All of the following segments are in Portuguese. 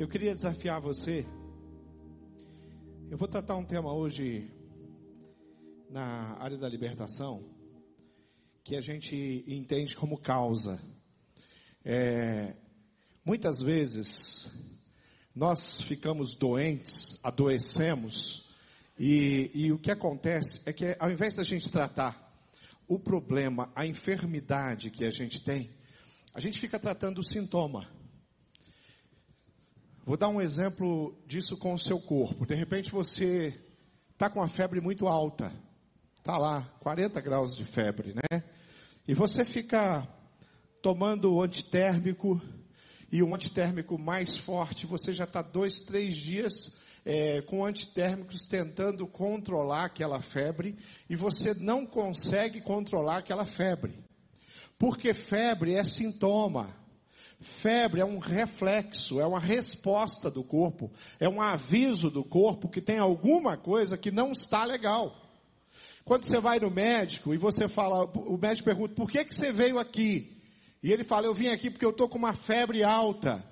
Eu queria desafiar você. Eu vou tratar um tema hoje na área da libertação que a gente entende como causa. É, muitas vezes nós ficamos doentes, adoecemos, e, e o que acontece é que ao invés da gente tratar o problema, a enfermidade que a gente tem, a gente fica tratando o sintoma. Vou dar um exemplo disso com o seu corpo. De repente você está com uma febre muito alta, está lá, 40 graus de febre, né? E você fica tomando antitérmico e um antitérmico mais forte, você já está dois, três dias é, com antitérmicos tentando controlar aquela febre e você não consegue controlar aquela febre. Porque febre é sintoma. Febre é um reflexo, é uma resposta do corpo, é um aviso do corpo que tem alguma coisa que não está legal. Quando você vai no médico e você fala, o médico pergunta, por que, que você veio aqui? E ele fala, eu vim aqui porque eu estou com uma febre alta.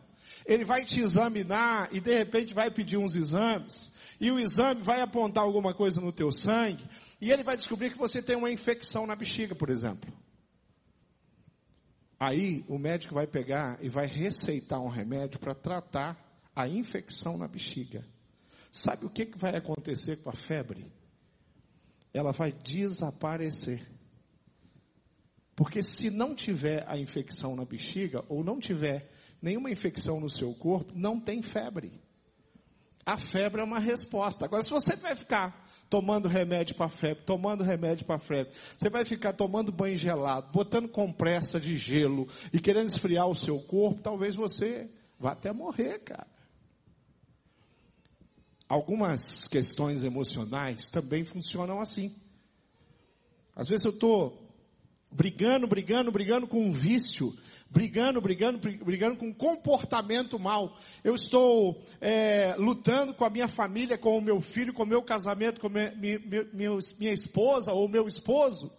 Ele vai te examinar e de repente vai pedir uns exames. E o exame vai apontar alguma coisa no teu sangue. E ele vai descobrir que você tem uma infecção na bexiga, por exemplo. Aí o médico vai pegar e vai receitar um remédio para tratar a infecção na bexiga. Sabe o que, que vai acontecer com a febre? Ela vai desaparecer. Porque se não tiver a infecção na bexiga, ou não tiver nenhuma infecção no seu corpo, não tem febre. A febre é uma resposta. Agora, se você vai ficar tomando remédio para febre, tomando remédio para febre, você vai ficar tomando banho gelado, botando compressa de gelo e querendo esfriar o seu corpo, talvez você vá até morrer, cara. Algumas questões emocionais também funcionam assim. Às vezes eu estou brigando, brigando, brigando com um vício, brigando, brigando, brigando com comportamento mal. Eu estou é, lutando com a minha família, com o meu filho, com o meu casamento, com minha, minha, minha esposa ou meu esposo.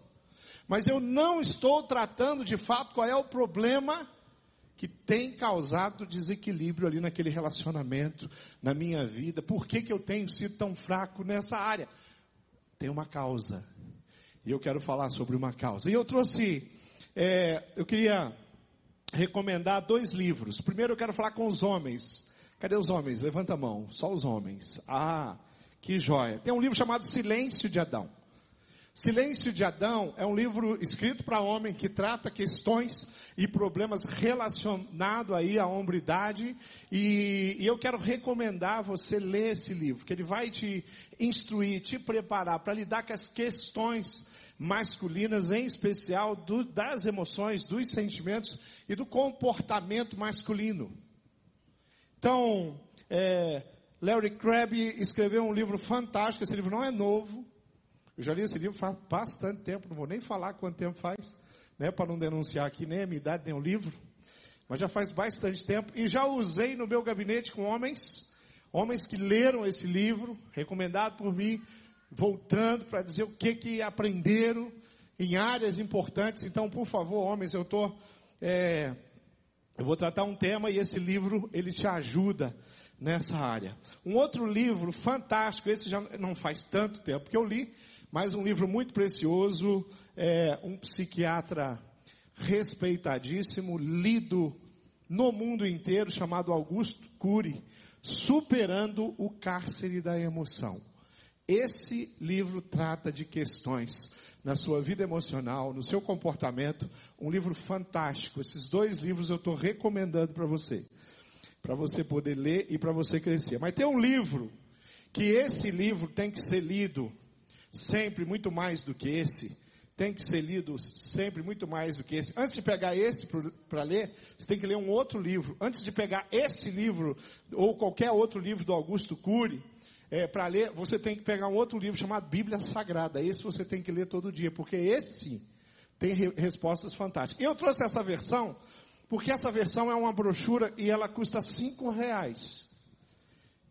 Mas eu não estou tratando de fato qual é o problema que tem causado desequilíbrio ali naquele relacionamento, na minha vida. Por que, que eu tenho sido tão fraco nessa área? Tem uma causa. E eu quero falar sobre uma causa. E eu trouxe, é, eu queria recomendar dois livros. Primeiro eu quero falar com os homens. Cadê os homens? Levanta a mão. Só os homens. Ah, que joia. Tem um livro chamado Silêncio de Adão. Silêncio de Adão é um livro escrito para homem que trata questões e problemas relacionados aí à hombridade e, e, eu quero recomendar você ler esse livro, que ele vai te instruir, te preparar para lidar com as questões masculinas, em especial do, das emoções, dos sentimentos e do comportamento masculino. Então, é, Larry Crabb escreveu um livro fantástico, esse livro não é novo, eu já li esse livro faz bastante tempo, não vou nem falar quanto tempo faz, né, para não denunciar aqui nem a minha idade, nem o livro, mas já faz bastante tempo, e já usei no meu gabinete com homens, homens que leram esse livro, recomendado por mim, voltando para dizer o que que aprenderam em áreas importantes. Então, por favor, homens, eu tô, é, eu vou tratar um tema e esse livro ele te ajuda nessa área. Um outro livro fantástico, esse já não faz tanto tempo que eu li, mas um livro muito precioso, é, um psiquiatra respeitadíssimo, lido no mundo inteiro, chamado Augusto Cury, Superando o Cárcere da Emoção. Esse livro trata de questões na sua vida emocional, no seu comportamento, um livro fantástico. Esses dois livros eu estou recomendando para você, para você poder ler e para você crescer. Mas tem um livro que esse livro tem que ser lido sempre muito mais do que esse. Tem que ser lido sempre muito mais do que esse. Antes de pegar esse para ler, você tem que ler um outro livro. Antes de pegar esse livro, ou qualquer outro livro do Augusto Cury, é, para ler, você tem que pegar um outro livro chamado Bíblia Sagrada. Esse você tem que ler todo dia, porque esse sim tem re respostas fantásticas. Eu trouxe essa versão porque essa versão é uma brochura e ela custa cinco reais.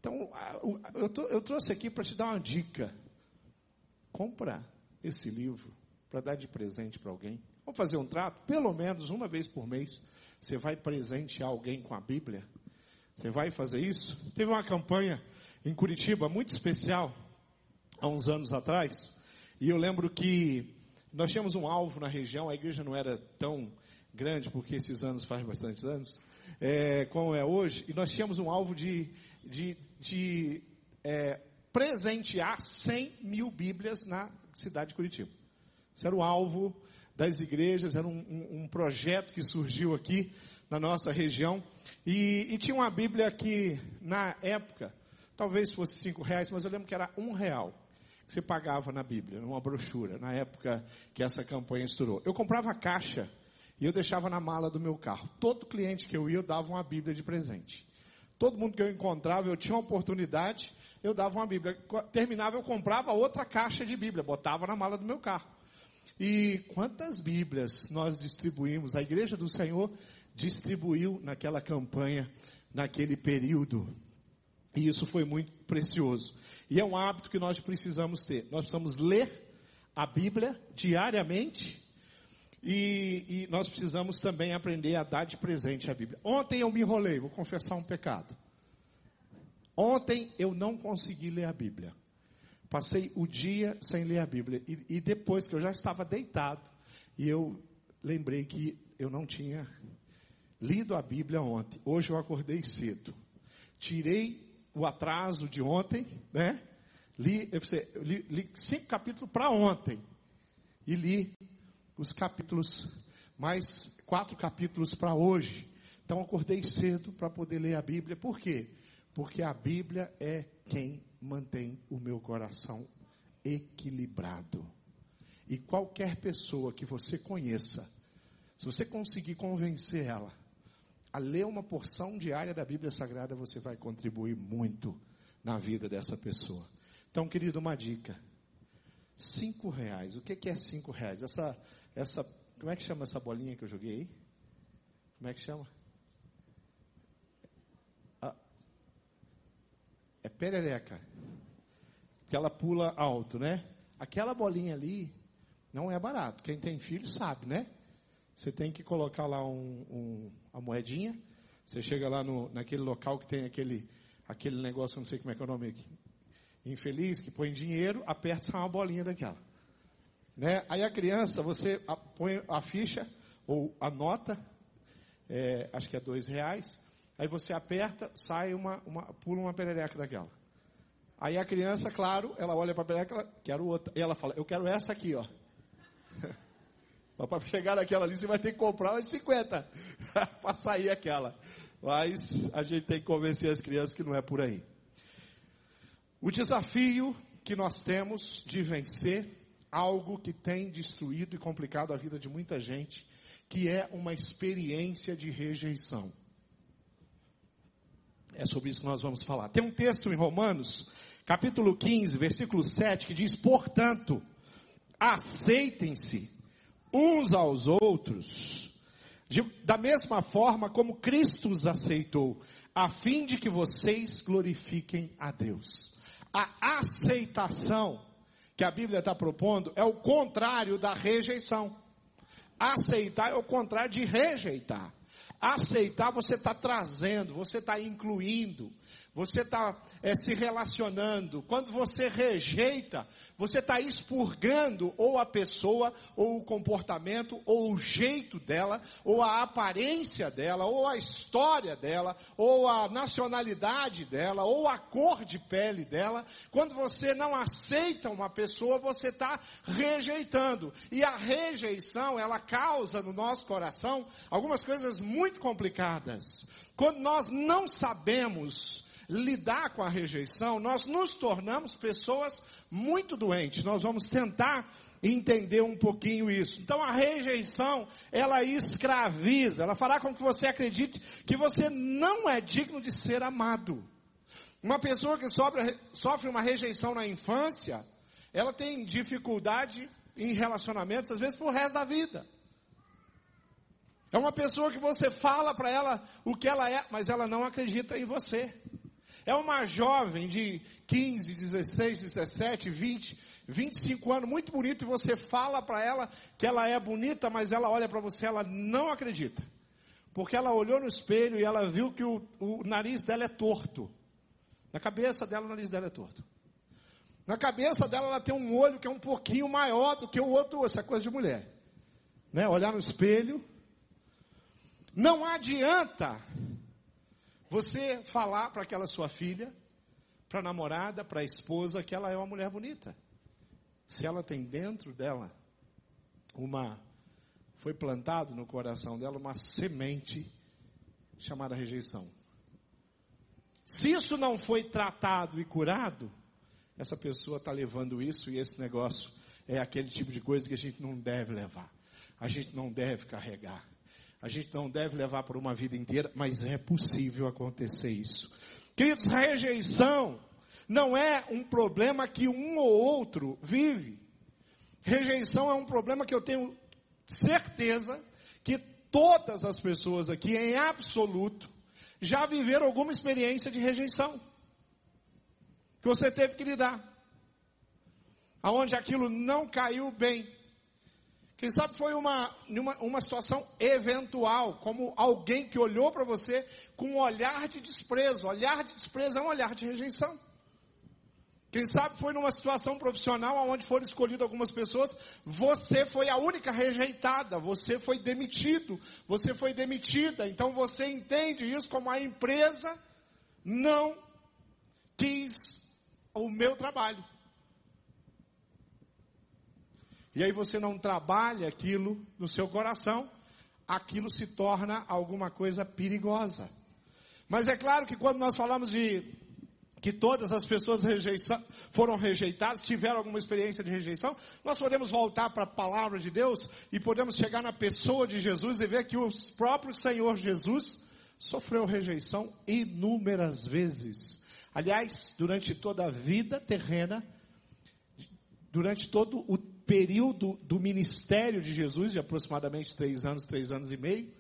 Então, eu, tô, eu trouxe aqui para te dar uma dica. Compra esse livro para dar de presente para alguém. Vamos fazer um trato? Pelo menos uma vez por mês, você vai presentear alguém com a Bíblia. Você vai fazer isso? Teve uma campanha em Curitiba muito especial, há uns anos atrás, e eu lembro que nós tínhamos um alvo na região, a igreja não era tão grande, porque esses anos faz bastante anos, é, como é hoje, e nós tínhamos um alvo de, de, de é, presentear 100 mil Bíblias na cidade de Curitiba. Esse era o alvo das igrejas, era um, um, um projeto que surgiu aqui na nossa região. E, e, tinha uma Bíblia que, na época, talvez fosse cinco reais, mas eu lembro que era um real que você pagava na Bíblia, numa brochura, na época que essa campanha estourou. Eu comprava caixa e eu deixava na mala do meu carro. Todo cliente que eu ia, eu dava uma Bíblia de presente. Todo mundo que eu encontrava, eu tinha uma oportunidade, eu dava uma Bíblia. Terminava, eu comprava outra caixa de Bíblia, botava na mala do meu carro. E quantas Bíblias nós distribuímos? A Igreja do Senhor distribuiu naquela campanha, naquele período. E isso foi muito precioso. E é um hábito que nós precisamos ter. Nós precisamos ler a Bíblia diariamente. E, e nós precisamos também aprender a dar de presente a Bíblia. Ontem eu me enrolei, vou confessar um pecado. Ontem eu não consegui ler a Bíblia. Passei o dia sem ler a Bíblia. E, e, depois que eu já estava deitado, e eu lembrei que eu não tinha lido a Bíblia ontem. Hoje eu acordei cedo. Tirei o atraso de ontem, né? Li, li, li cinco capítulos para ontem. E li os capítulos, mais quatro capítulos para hoje. Então acordei cedo para poder ler a Bíblia. Por quê? Porque a Bíblia é quem mantém o meu coração equilibrado. E qualquer pessoa que você conheça, se você conseguir convencer ela a ler uma porção diária da Bíblia Sagrada, você vai contribuir muito na vida dessa pessoa. Então, querido, uma dica. Cinco reais. O que é cinco reais? Essa, essa, como é que chama essa bolinha que eu joguei aí? Como é que chama? é perereca. Que ela pula alto, né? Aquela bolinha ali não é barato. Quem tem filho sabe, né? Você tem que colocar lá um, um, a moedinha. Você chega lá no, naquele local que tem aquele, aquele negócio, não sei como é que é o nome aqui. Infeliz, que põe dinheiro, aperta uma bolinha daquela. Né? Aí a criança, você põe a ficha, ou a nota, é, acho que é dois reais, Aí você aperta, sai uma, uma, pula uma perereca daquela. Aí a criança, claro, ela olha para a perereca, ela, quero outra. E ela fala, eu quero essa aqui, ó. para chegar naquela ali, você vai ter que comprar umas 50 para sair aquela. Mas a gente tem que convencer as crianças que não é por aí. O desafio que nós temos de vencer algo que tem destruído e complicado a vida de muita gente, que é uma experiência de rejeição. É sobre isso que nós vamos falar. Tem um texto em Romanos, capítulo 15, versículo 7, que diz: Portanto, aceitem-se uns aos outros, de, da mesma forma como Cristo os aceitou, a fim de que vocês glorifiquem a Deus. A aceitação que a Bíblia está propondo é o contrário da rejeição. Aceitar é o contrário de rejeitar. Aceitar, você está trazendo, você está incluindo, você está é, se relacionando. Quando você rejeita, você está expurgando ou a pessoa, ou o comportamento, ou o jeito dela, ou a aparência dela, ou a história dela, ou a nacionalidade dela, ou a cor de pele dela. Quando você não aceita uma pessoa, você está rejeitando. E a rejeição, ela causa no nosso coração algumas coisas muito complicadas. Quando nós não sabemos lidar com a rejeição, nós nos tornamos pessoas muito doentes. Nós vamos tentar entender um pouquinho isso. Então a rejeição, ela escraviza, ela fará com que você acredite que você não é digno de ser amado. Uma pessoa que sofre, sofre uma rejeição na infância, ela tem dificuldade em relacionamentos, às vezes, por resto da vida. É uma pessoa que você fala para ela o que ela é, mas ela não acredita em você. É uma jovem de 15, 16, 17, 20, 25 anos, muito bonita, e você fala para ela que ela é bonita, mas ela olha para você, ela não acredita. porque ela olhou no espelho e ela viu que o, o nariz dela é torto. Na cabeça dela, o nariz dela é torto. Na cabeça dela, ela tem um olho que é um pouquinho maior do que o outro, essa coisa de mulher. Né? Olhar no espelho. Não adianta você falar para aquela sua filha, para a namorada, para a esposa, que ela é uma mulher bonita. Se ela tem dentro dela uma foi plantado no coração dela uma semente chamada rejeição. Se isso não foi tratado e curado, essa pessoa está levando isso e esse negócio é aquele tipo de coisa que a gente não deve levar. A gente não deve carregar. A gente não deve levar por uma vida inteira, mas é possível acontecer isso. Queridos, rejeição não é um problema que um ou outro vive. Rejeição é um problema que eu tenho certeza que todas as pessoas aqui, em absoluto, já viveram alguma experiência de rejeição. Que você teve que lidar. Aonde aquilo não caiu bem. Quem sabe foi uma, uma, uma situação eventual, como alguém que olhou para você com um olhar de desprezo. Olhar de desprezo é um olhar de rejeição. Quem sabe foi numa situação profissional onde foram escolhidas algumas pessoas, você foi a única rejeitada, você foi demitido, você foi demitida. Então você entende isso como a empresa não quis o meu trabalho. E aí você não trabalha aquilo no seu coração, aquilo se torna alguma coisa perigosa. Mas é claro que quando nós falamos de que todas as pessoas foram rejeitadas, tiveram alguma experiência de rejeição, nós podemos voltar para a palavra de Deus e podemos chegar na pessoa de Jesus e ver que o próprio Senhor Jesus sofreu rejeição inúmeras vezes. Aliás, durante toda a vida terrena, durante todo o período do ministério de Jesus, de aproximadamente três anos, três anos e meio,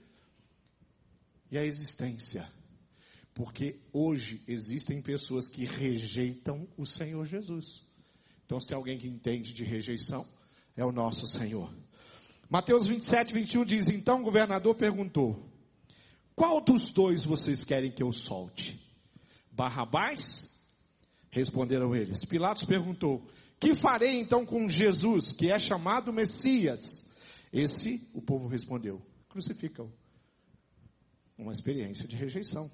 e a existência porque hoje existem pessoas que rejeitam o Senhor Jesus. Então, se tem alguém que entende de rejeição, é o nosso Senhor. Mateus 27, 21 diz: Então o governador perguntou: Qual dos dois vocês querem que eu solte? Barrabás? Responderam eles. Pilatos perguntou: Que farei então com Jesus, que é chamado Messias? Esse, o povo respondeu: Crucifica-o. Uma experiência de rejeição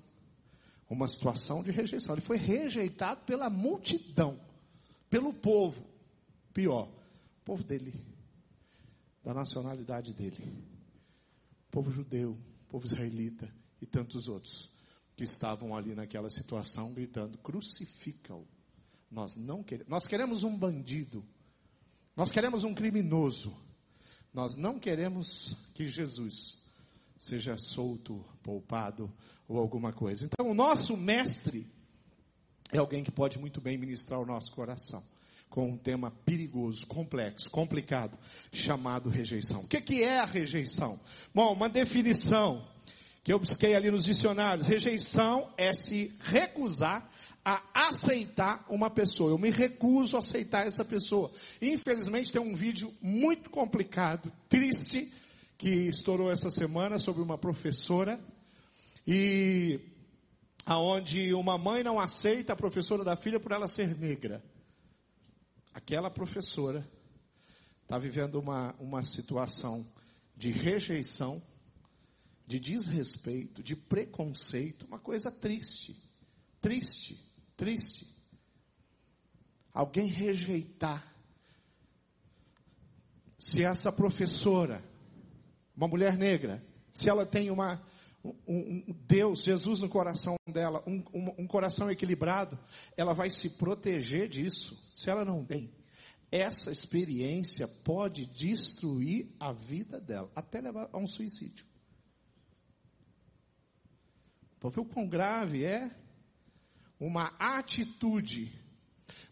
uma situação de rejeição. Ele foi rejeitado pela multidão, pelo povo. Pior, o povo dele, da nacionalidade dele. Povo judeu, povo israelita e tantos outros que estavam ali naquela situação gritando: crucifica-o. Nós não queremos, nós queremos um bandido. Nós queremos um criminoso. Nós não queremos que Jesus seja solto, poupado ou alguma coisa. Então, o nosso mestre é alguém que pode muito bem ministrar o nosso coração com um tema perigoso, complexo, complicado, chamado rejeição. O que, que é a rejeição? Bom, uma definição que eu busquei ali nos dicionários. Rejeição é se recusar a aceitar uma pessoa. Eu me recuso a aceitar essa pessoa. Infelizmente tem um vídeo muito complicado, triste, que estourou essa semana sobre uma professora e aonde uma mãe não aceita a professora da filha por ela ser negra. Aquela professora está vivendo uma, uma situação de rejeição, de desrespeito, de preconceito, uma coisa triste, triste, triste. Alguém rejeitar. Se essa professora uma mulher negra, se ela tem uma, um, um Deus, Jesus no coração dela, um, um, um coração equilibrado, ela vai se proteger disso. Se ela não tem, essa experiência pode destruir a vida dela, até levar a um suicídio. Para ver o quão grave é uma atitude.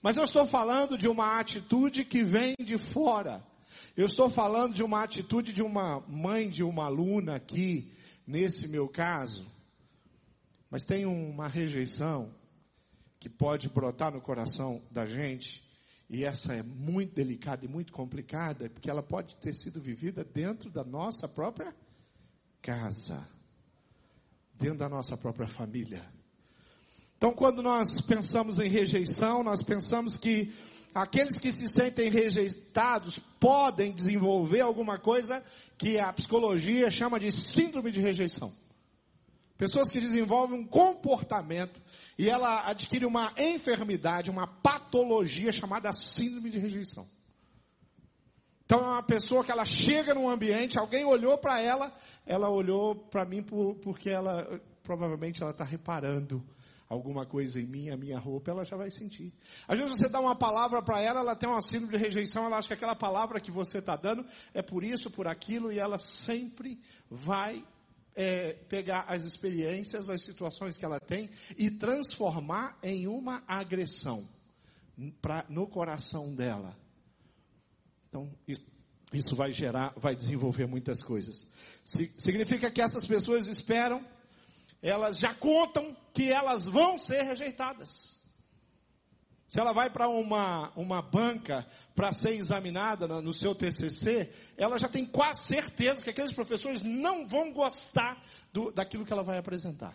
Mas eu estou falando de uma atitude que vem de fora. Eu estou falando de uma atitude de uma mãe de uma aluna aqui, nesse meu caso, mas tem uma rejeição que pode brotar no coração da gente, e essa é muito delicada e muito complicada, porque ela pode ter sido vivida dentro da nossa própria casa. dentro da nossa própria família. Então, quando nós pensamos em rejeição, nós pensamos que aqueles que se sentem rejeitados podem desenvolver alguma coisa que a psicologia chama de síndrome de rejeição. Pessoas que desenvolvem um comportamento e ela adquire uma enfermidade, uma patologia chamada síndrome de rejeição. Então é uma pessoa que ela chega num ambiente, alguém olhou para ela, ela olhou para mim por, porque ela provavelmente ela está reparando alguma coisa em mim, a minha roupa, ela já vai sentir. Às vezes você dá uma palavra para ela, ela tem uma síndrome de rejeição, ela acha que aquela palavra que você está dando é por isso, por aquilo, e ela sempre vai é, pegar as experiências, as situações que ela tem e transformar em uma agressão pra, no coração dela. Então, isso, isso vai gerar, vai desenvolver muitas coisas. Significa que essas pessoas esperam elas já contam que elas vão ser rejeitadas. Se ela vai para uma, uma banca para ser examinada no, seu TCC, ela já tem quase certeza que aqueles professores não vão gostar do, daquilo que ela vai apresentar.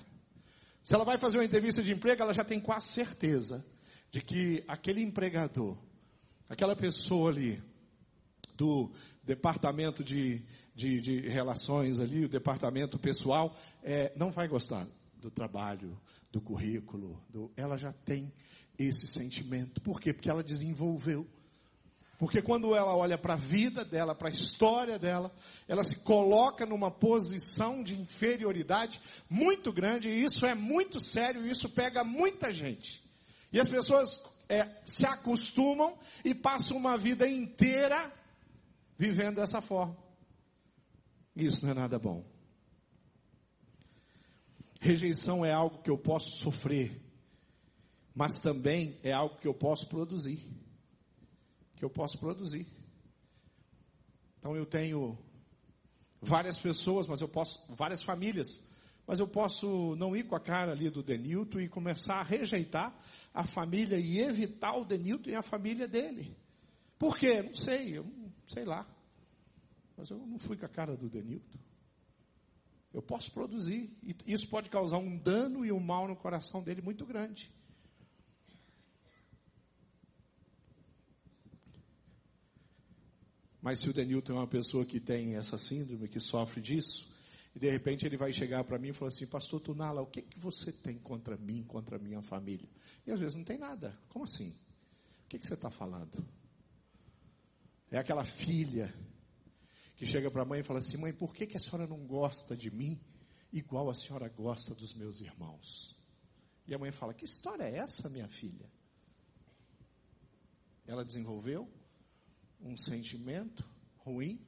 Se ela vai fazer uma entrevista de emprego, ela já tem quase certeza de que aquele empregador, aquela pessoa ali do departamento de, de, de relações ali, o departamento pessoal, é, não vai gostar do trabalho, do currículo, do, ela já tem esse sentimento. Por quê? Porque ela desenvolveu. Porque quando ela olha para a vida dela, para a história dela, ela se coloca numa posição de inferioridade muito grande, e isso é muito sério, e isso pega muita gente. E as pessoas é, se acostumam e passam uma vida inteira vivendo dessa forma. Isso não é nada bom. Rejeição é algo que eu posso sofrer, mas também é algo que eu posso produzir. Que eu posso produzir. Então eu tenho várias pessoas, mas eu posso, várias famílias, mas eu posso não ir com a cara ali do Denilton e começar a rejeitar a família e evitar o Denilton e a família dele. Por quê? Não sei, eu sei lá. Mas eu não fui com a cara do Denilton. Eu posso produzir. E isso pode causar um dano e um mal no coração dele muito grande. Mas se o Denilton é uma pessoa que tem essa síndrome, que sofre disso, e de repente ele vai chegar para mim e falar assim, pastor Tunala, o que, que você tem contra mim, contra a minha família? E às vezes não tem nada. Como assim? O que, que você está falando? É aquela filha que chega para a mãe e fala assim: mãe, por que, que a senhora não gosta de mim igual a senhora gosta dos meus irmãos? E a mãe fala: que história é essa, minha filha? Ela desenvolveu um sentimento ruim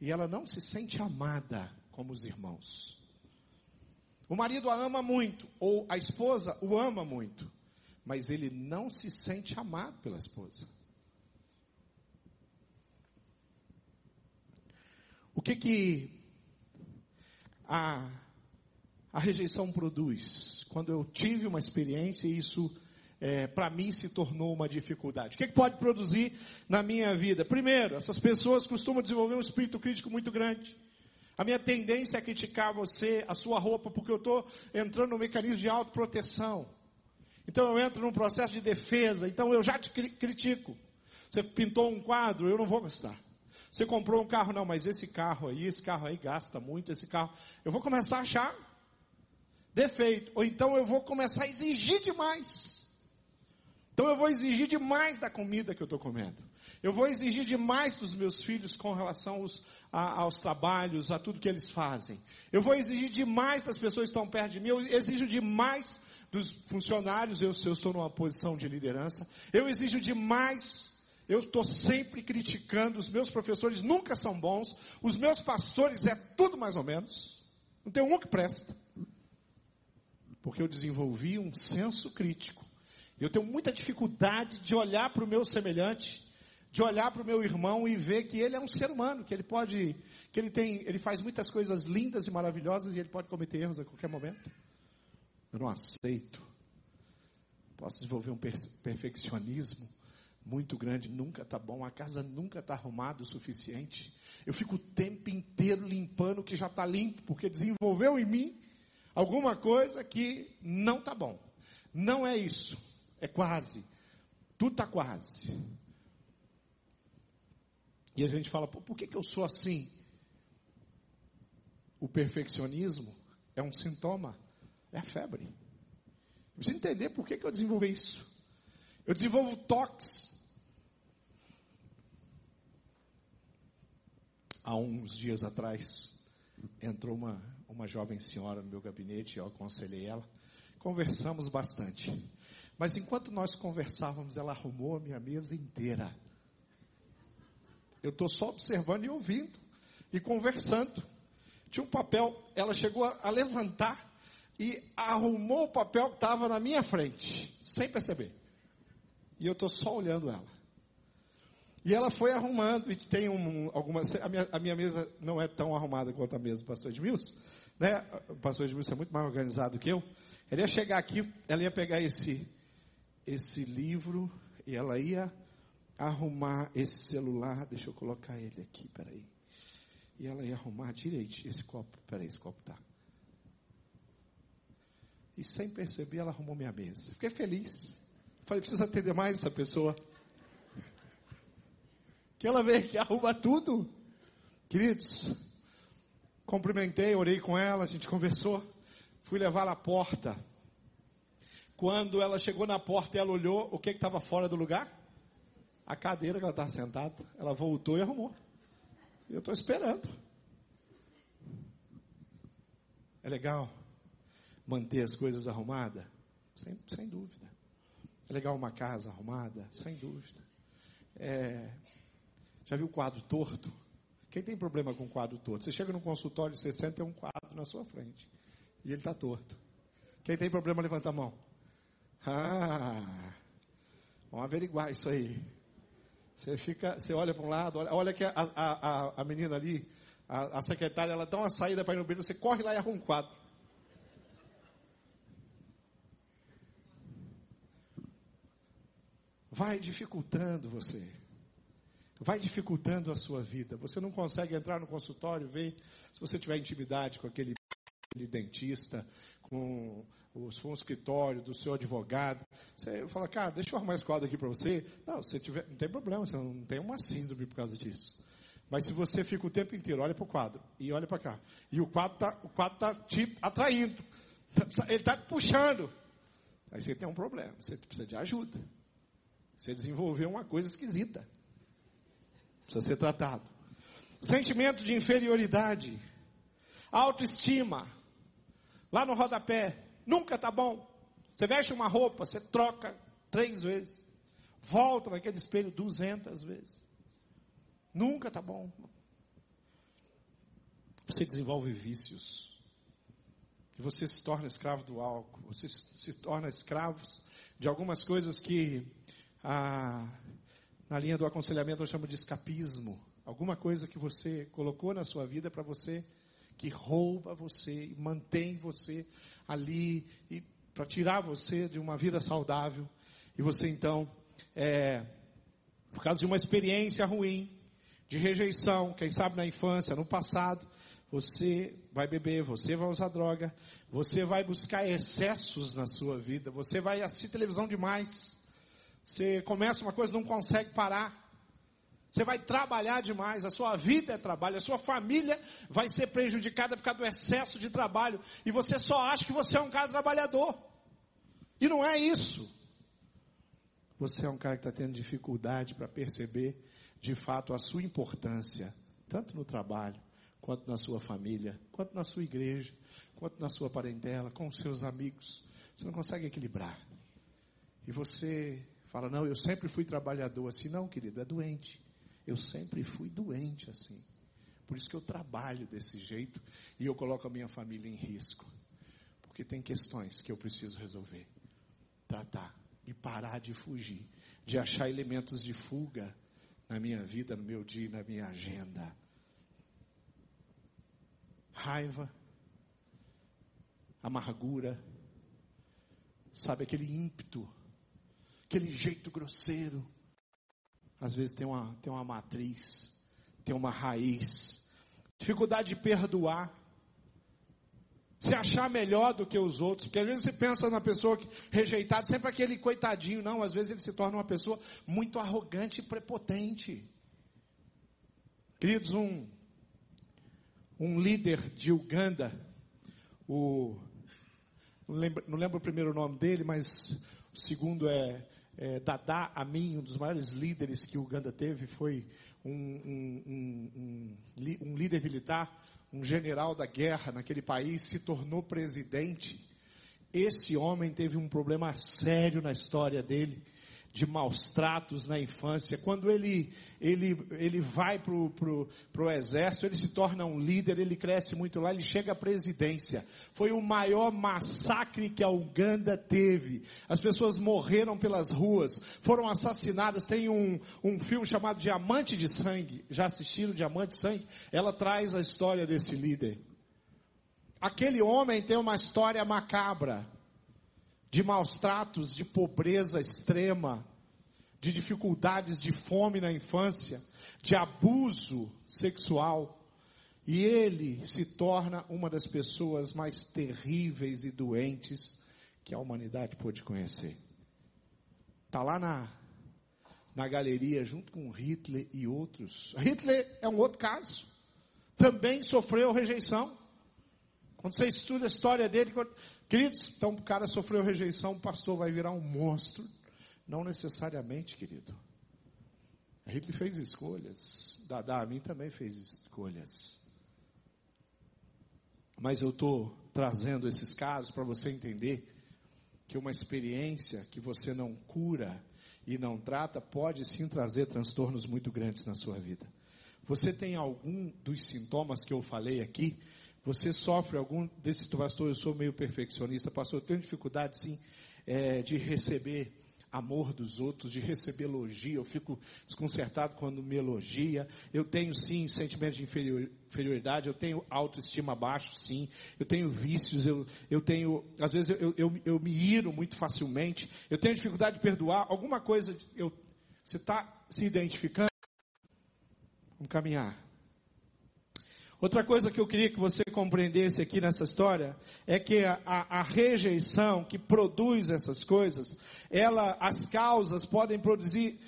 e ela não se sente amada como os irmãos. O marido a ama muito, ou a esposa o ama muito, mas ele não se sente amado pela esposa. Que que a, a rejeição produz? Quando eu tive uma experiência e isso é, para mim se tornou uma dificuldade. O que, que pode produzir na minha vida? Primeiro, essas pessoas costumam desenvolver um espírito crítico muito grande. A minha tendência é criticar você, a sua roupa, porque eu estou entrando no mecanismo de autoproteção. Então eu entro num processo de defesa, então eu já te critico. Você pintou um quadro, eu não vou gostar. Você comprou um carro, não, mas esse carro aí, esse carro aí gasta muito, esse carro. Eu vou começar a achar defeito. Ou então eu vou começar a exigir demais. Então eu vou exigir demais da comida que eu estou comendo. Eu vou exigir demais dos meus filhos com relação aos, a, aos trabalhos, a tudo que eles fazem. Eu vou exigir demais das pessoas que estão perto de mim. Eu exijo demais dos funcionários, eu, se eu estou numa posição de liderança. Eu exijo demais eu estou sempre criticando, os meus professores nunca são bons, os meus pastores é tudo mais ou menos. Não tem um que presta. Porque eu desenvolvi um senso crítico. Eu tenho muita dificuldade de olhar para o meu semelhante, de olhar para o meu irmão e ver que ele é um ser humano, que ele pode, que ele tem, ele faz muitas coisas lindas e maravilhosas e ele pode cometer erros a qualquer momento. Eu não aceito. Posso desenvolver um perfeccionismo muito grande, nunca está bom, a casa nunca está arrumada o suficiente. Eu fico o tempo inteiro limpando o que já está limpo, porque desenvolveu em mim Alguma coisa que não está bom. Não é isso. É quase. Tudo está quase. E a gente fala, por que, que eu sou assim? O perfeccionismo é um sintoma, é a febre. Eu preciso entender por que, que eu desenvolvi isso. Eu desenvolvo toques. Há uns dias atrás, entrou uma, uma jovem senhora no meu gabinete, eu aconselhei ela. Conversamos bastante. Mas enquanto nós conversávamos, ela arrumou a minha mesa inteira. Eu estou só observando e ouvindo e conversando. Tinha um papel, ela chegou a, a levantar e arrumou o papel que estava na minha frente, sem perceber. E eu estou só olhando ela. E ela foi arrumando, e tem um, algumas. A minha, a minha, mesa não é tão arrumada quanto a mesa do pastor Edmilson. Né? O pastor Edmilson é muito mais organizado que eu. Ela ia chegar aqui, ela ia pegar esse, esse livro e ela ia arrumar esse celular. Deixa eu colocar ele aqui, peraí. E ela ia arrumar direito esse copo. Peraí, esse copo tá. E sem perceber, ela arrumou minha mesa. Fiquei feliz. Falei, precisa atender mais essa pessoa. Que ela veio aqui arruma tudo. Queridos, cumprimentei, orei com ela, a gente conversou. Fui levar à porta. Quando ela chegou na porta e ela olhou, o que estava fora do lugar? A cadeira que ela estava sentada. Ela voltou e arrumou. Eu estou esperando. É legal manter as coisas arrumadas? Sem, sem dúvida. É legal uma casa arrumada? Sem dúvida. É, já viu quadro torto? Quem tem problema com quadro torto? Você chega no consultório, você senta tem um quadro na sua frente. E ele está torto. Quem tem problema, levanta a mão. Ah, vamos averiguar isso aí. Você fica, você olha para um lado, olha, olha que a, a, a, menina ali, a, a secretária, ela dá uma saída para ir no banheiro, você corre lá e arruma um quadro. Vai dificultando você. Vai dificultando a sua vida. Você não consegue entrar no consultório, ver se você tiver intimidade com aquele dentista, com o seu escritório, do seu advogado. Você fala, cara, deixa eu arrumar esse quadro aqui para você. Não, se tiver, não tem problema, você não tem uma síndrome por causa disso. Mas se você fica o tempo inteiro, olha para o quadro e olha para cá. E o quadro está tá te atraindo. Ele está te puxando. Aí você tem um problema, você precisa de ajuda. Você desenvolveu uma coisa esquisita. Precisa ser tratado. Sentimento de inferioridade. Autoestima. Lá no rodapé. Nunca tá bom. Você veste uma roupa, você troca três vezes. Volta naquele espelho duzentas vezes. Nunca tá bom. Você desenvolve vícios. E você se torna escravo do álcool. Você se torna escravo de algumas coisas que ah, na linha do aconselhamento eu chamo de escapismo. Alguma coisa que você colocou na sua vida para você que rouba você e mantém você ali e para tirar você de uma vida saudável e você então é, por causa de uma experiência ruim de rejeição, quem sabe na infância, no passado, você vai beber, você vai usar droga, você vai buscar excessos na sua vida, você vai assistir televisão demais, você começa uma coisa não consegue parar. Você vai trabalhar demais, a sua vida é trabalho, a sua família vai ser prejudicada por causa do excesso de trabalho. E você só acha que você é um cara trabalhador. E não é isso. Você é um cara que está tendo dificuldade para perceber de fato a sua importância, tanto no trabalho, quanto na sua família, quanto na sua igreja, quanto na sua parentela, com os seus amigos. Você não consegue equilibrar. E você fala, não, eu sempre fui trabalhador assim. Não, querido, é doente. Eu sempre fui doente assim. Por isso que eu trabalho desse jeito e eu coloco a minha família em risco. Porque tem questões que eu preciso resolver, tratar e parar de fugir, de achar elementos de fuga na minha vida, no meu dia, na minha agenda. Raiva, amargura, sabe aquele ímpeto, aquele jeito grosseiro, às vezes tem uma, tem uma matriz, tem uma raiz. Dificuldade de perdoar. se achar melhor do que os outros, porque às vezes você pensa na pessoa que, rejeitada, sempre aquele coitadinho, não, às vezes ele se torna uma pessoa muito arrogante e prepotente. Queridos, um, um líder de Uganda, o, não lembro, não lembro o primeiro nome dele, mas o segundo é, é Amin, um dos maiores líderes que Uganda teve, foi um, um, um, um líder militar um general da guerra naquele país, se tornou presidente. Esse homem teve um problema sério na história dele de maus tratos na infância. Quando ele, ele, ele vai para o pro, pro exército, ele se torna um líder, ele cresce muito lá, ele chega à presidência. Foi o maior massacre que a Uganda teve. As pessoas morreram pelas ruas, foram assassinadas. Tem um, um filme chamado Diamante de Sangue. Já assistiram Diamante de Sangue? Ela traz a história desse líder. Aquele homem tem uma história macabra de maus tratos, de pobreza extrema, de dificuldades de fome na infância, de abuso sexual. E ele se torna uma das pessoas mais terríveis e doentes que a humanidade pôde conhecer. Está lá na, na galeria junto com Hitler e outros. Hitler é um outro caso. Também sofreu rejeição. Quando você estuda a história dele, Queridos, então o cara sofreu rejeição, o pastor vai virar um monstro. Não necessariamente, querido. Ele fez escolhas. Dada a mim também fez escolhas. Mas eu estou trazendo esses casos para você entender que uma experiência que você não cura e não trata pode sim trazer transtornos muito grandes na sua vida. Você tem algum dos sintomas que eu falei aqui? Você sofre algum desse pastor? Eu sou meio perfeccionista, pastor. Eu tenho dificuldade, sim, é, de receber amor dos outros, de receber elogio. Eu fico desconcertado quando me elogia. Eu tenho, sim, sentimento de inferioridade. Eu tenho autoestima baixa, sim. Eu tenho vícios. Eu, eu tenho, às vezes, eu, eu, eu me iro muito facilmente. Eu tenho dificuldade de perdoar. Alguma coisa, eu, você está se identificando? Vamos caminhar. Outra coisa que eu queria que você compreendesse aqui nessa história é que a, a, a, rejeição que produz essas coisas, ela, as causas podem produzir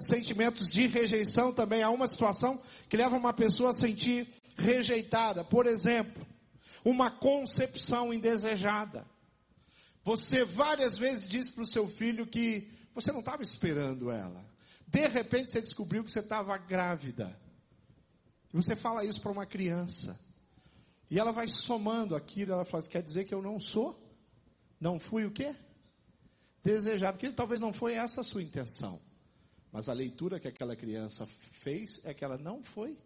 sentimentos de rejeição também. Há uma situação que leva uma pessoa a sentir rejeitada. Por exemplo, uma concepção indesejada. Você várias vezes disse para o seu filho que você não estava esperando ela. De repente você descobriu que você estava grávida. Você fala isso para uma criança. E ela vai somando aquilo, ela fala, quer dizer que eu não sou? Não fui o quê? Desejado. Porque talvez não foi essa a sua intenção. Mas a leitura que aquela criança fez é que ela não foi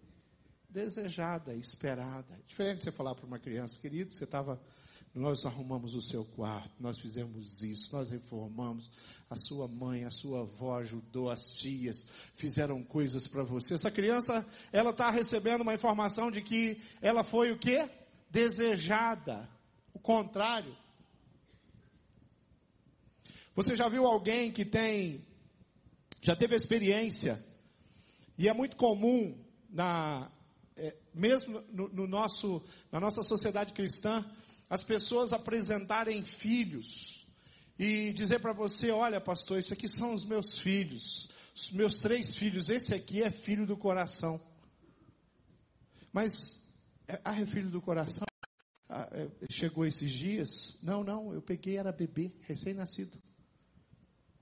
desejada, esperada. É diferente você falar para uma criança, querido, você estava nós arrumamos o seu quarto, nós fizemos isso, nós reformamos. A sua mãe, a sua avó ajudou, as tias fizeram coisas para você. Essa criança, ela está recebendo uma informação de que ela foi o quê? Desejada. O contrário. Você já viu alguém que tem, já teve experiência, e é muito comum na, é, mesmo no, no nosso, na nossa sociedade cristã, as pessoas apresentarem filhos e dizer para você: olha, pastor, isso aqui são os meus filhos, os meus três filhos, esse aqui é filho do coração. Mas, é, ah, é filho do coração? Ah, é, chegou esses dias? Não, não, eu peguei, era bebê, recém-nascido.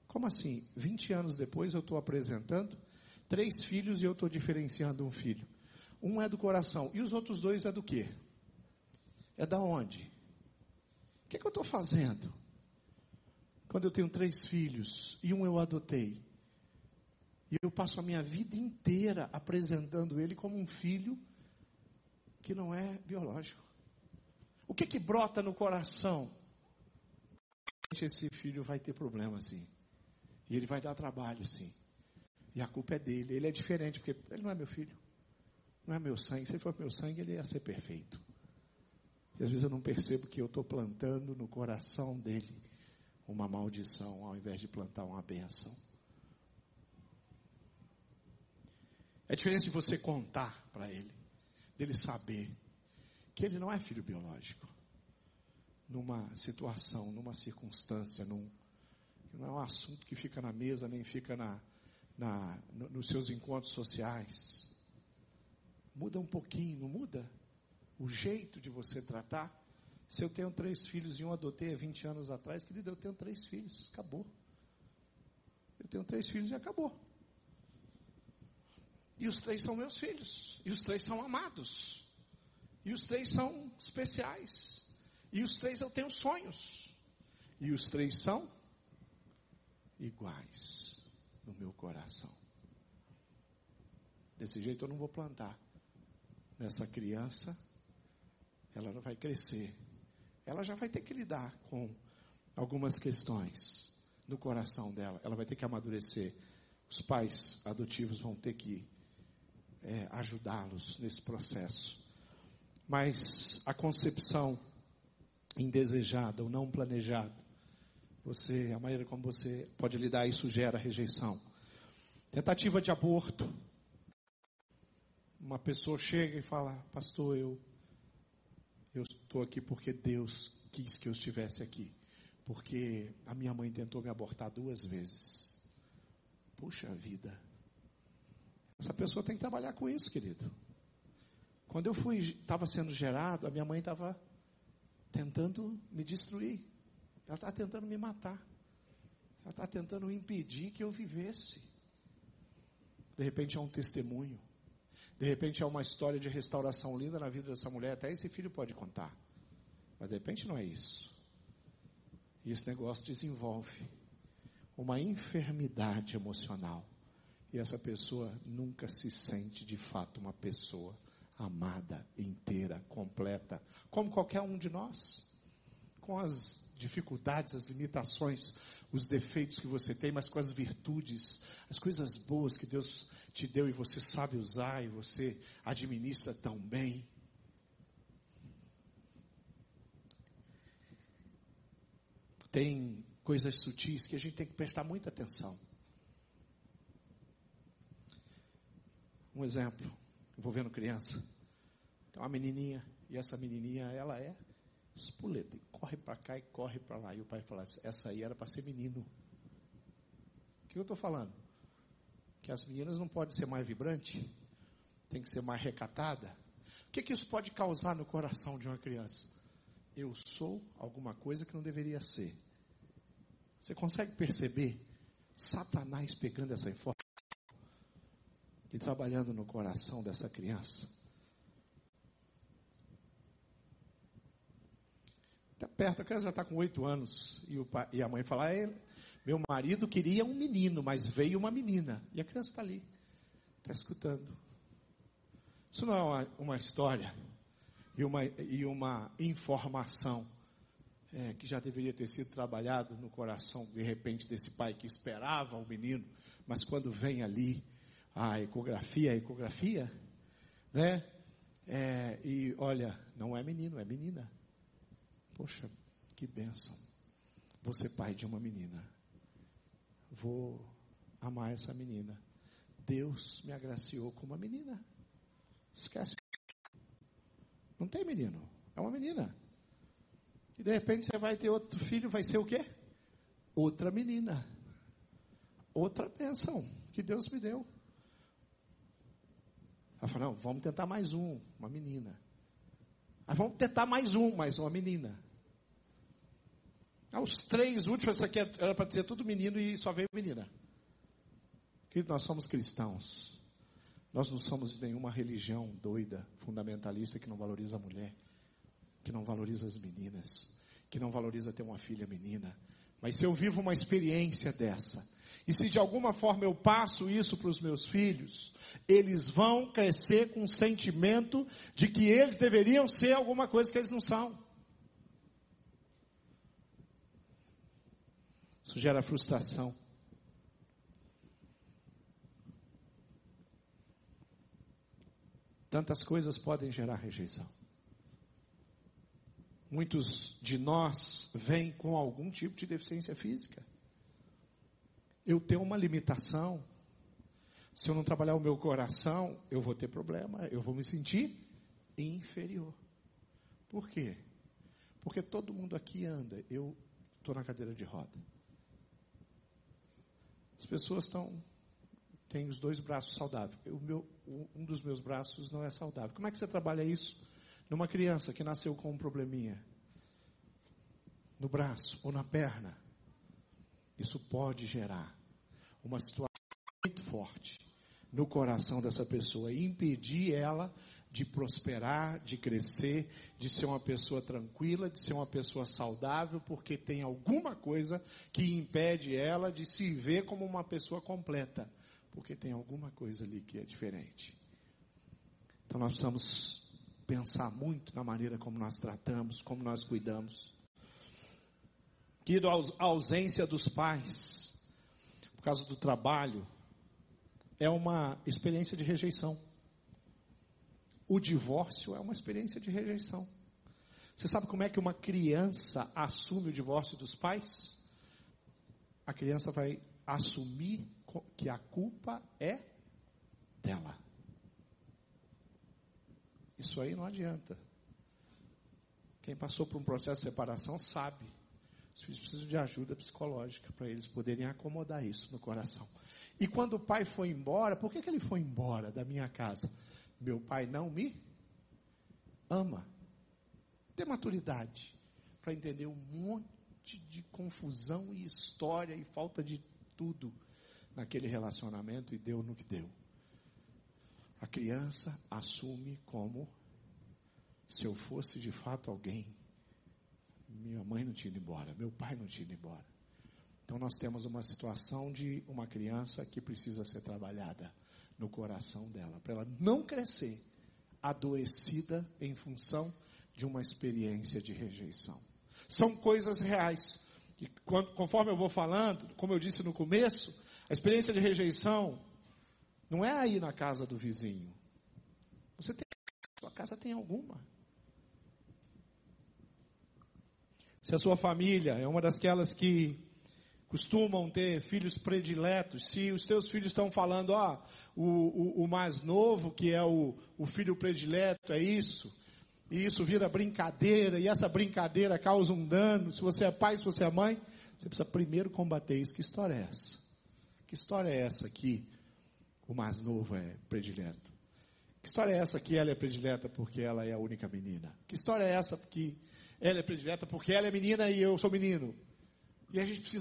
Como assim? 20 anos depois eu estou apresentando três filhos e eu estou diferenciando um filho. Um é do coração e os outros dois é do quê? É da onde? O que, é que eu estou fazendo? Quando eu tenho três filhos e um eu adotei. E eu passo a minha vida inteira apresentando ele como um filho que não é biológico. O que que brota no coração? Esse filho vai ter problema, sim. E ele vai dar trabalho, sim. E a culpa é dele. Ele é diferente, porque ele não é meu filho. Não é meu sangue. Se ele for meu sangue, ele ia ser perfeito. E às vezes eu não percebo que eu estou plantando no coração dele uma maldição ao invés de plantar uma benção. É diferente de você contar para ele, dele saber que ele não é filho biológico. numa situação, numa circunstância, num, não é um assunto que fica na mesa, nem fica na, na, nos seus encontros sociais. Muda um pouquinho, não muda? O jeito de você tratar. Se eu tenho três filhos e um adotei há 20 anos atrás, querido, eu tenho três filhos, acabou. Eu tenho três filhos e acabou. E os três são meus filhos. E os três são amados. E os três são especiais. E os três eu tenho sonhos. E os três são iguais no meu coração. Desse jeito eu não vou plantar nessa criança, ela vai crescer. Ela já vai ter que lidar com algumas questões no coração dela. Ela vai ter que amadurecer. Os pais adotivos vão ter que é, ajudá-los nesse processo. Mas a concepção indesejada ou não planejada você, a maneira como você pode lidar, isso gera rejeição. Tentativa de aborto. Uma pessoa chega e fala, pastor, eu estou aqui porque Deus quis que eu estivesse aqui. Porque a minha mãe tentou me abortar duas vezes. Puxa vida. Essa pessoa tem que trabalhar com isso, querido. Quando eu fui, estava sendo gerado, a minha mãe estava tentando me destruir. Ela está tentando me matar. Ela está tentando impedir que eu vivesse. De repente é um testemunho. De repente é uma história de restauração linda na vida dessa mulher. Até esse filho pode contar. Mas de repente não é isso. E esse negócio desenvolve uma enfermidade emocional. E essa pessoa nunca se sente de fato uma pessoa amada, inteira, completa, como qualquer um de nós. Com as dificuldades, as limitações, os defeitos que você tem, mas com as virtudes, as coisas boas que Deus te deu e você sabe usar e você administra tão bem. Tem coisas sutis que a gente tem que prestar muita atenção. Um exemplo, envolvendo criança. Tem uma menininha, e essa menininha, ela é espoleta, e corre para cá e corre para lá. E o pai fala assim, essa aí era para ser menino. O que eu estou falando? Que as meninas não podem ser mais vibrante, tem que ser mais recatada. O que, que isso pode causar no coração de uma criança? Eu sou alguma coisa que não deveria ser. Você consegue perceber Satanás pegando essa informação e trabalhando no coração dessa criança? Está perto, a criança já está com oito anos. E, pai, e, a mãe fala: ah, Meu marido queria um menino, mas veio uma menina. E a criança está ali, está escutando. Isso não é uma, uma história e uma, e uma informação é, que já deveria ter sido trabalhado no coração, de repente, desse pai que esperava o menino, mas quando vem ali a ecografia, a ecografia, né? É, e olha, não é menino, é menina. Poxa, que bênção. Ser pai de uma menina. Vou amar essa menina. Deus me agraciou com uma menina. Esquece. Não tem menino. É uma menina. E de repente você vai ter outro filho, vai ser o quê? Outra menina. Outra bênção que Deus me deu. Ela falou, não, vamos tentar mais um, uma menina. Mas vamos tentar mais um, mais uma menina. Os três últimos, essa aqui era para dizer tudo menino e só veio menina. Querido, nós somos cristãos. Nós não somos de nenhuma religião doida, fundamentalista, que não valoriza a mulher, que não valoriza as meninas, que não valoriza ter uma filha menina. Mas se eu vivo uma experiência dessa, e se de alguma forma eu passo isso para os meus filhos, eles vão crescer com o sentimento de que eles deveriam ser alguma coisa que eles não são. Isso gera frustração. Tantas coisas podem gerar rejeição. Muitos de nós vêm com algum tipo de deficiência física. Eu tenho uma limitação. Se eu não trabalhar o meu coração, eu vou ter problema, eu vou me sentir inferior. Por quê? Porque todo mundo aqui anda, eu estou na cadeira de roda. As pessoas estão têm os dois braços saudáveis. O meu, um dos meus braços não é saudável. Como é que você trabalha isso numa criança que nasceu com um probleminha no braço ou na perna? Isso pode gerar uma situação muito forte no coração dessa pessoa e impedir ela de prosperar, de crescer, de ser uma pessoa tranquila, de ser uma pessoa saudável, porque tem alguma coisa que impede ela de se ver como uma pessoa completa, porque tem alguma coisa ali que é diferente. Então nós precisamos pensar muito na maneira como nós tratamos, como nós cuidamos. Que a ausência dos pais, por causa do trabalho, é uma experiência de rejeição. O divórcio é uma experiência de rejeição. Você sabe como é que uma criança assume o divórcio dos pais? A criança vai assumir que a culpa é dela. Isso aí não adianta. Quem passou por um processo de separação sabe. Os filhos precisam de ajuda psicológica para eles poderem acomodar isso no coração. E quando o pai foi embora, por que, que ele foi embora da minha casa? Meu pai não me ama. Ter maturidade para entender um monte de confusão e história e falta de tudo naquele relacionamento e deu no que deu. A criança assume como se eu fosse de fato alguém. Minha mãe não tinha ido embora, meu pai não tinha ido embora. Então nós temos uma situação de uma criança que precisa ser trabalhada no coração dela, para ela não crescer adoecida em função de uma experiência de rejeição. São coisas reais. E conforme eu vou falando, como eu disse no começo, a experiência de rejeição não é aí na casa do vizinho. Você tem, sua casa tem alguma. Se a sua família é uma daquelas que costumam ter filhos prediletos. Se os teus filhos estão falando, ó, o, o, o, mais novo, que é o, o filho predileto, é isso, e isso vira brincadeira, e essa brincadeira causa um dano. Se você é pai, se você é mãe, você precisa primeiro combater isso. Que história é essa? Que história é essa que o mais novo é predileto? Que história é essa que ela é predileta porque ela é a única menina? Que história é essa que ela é predileta porque ela é menina e eu sou menino? E a gente precisa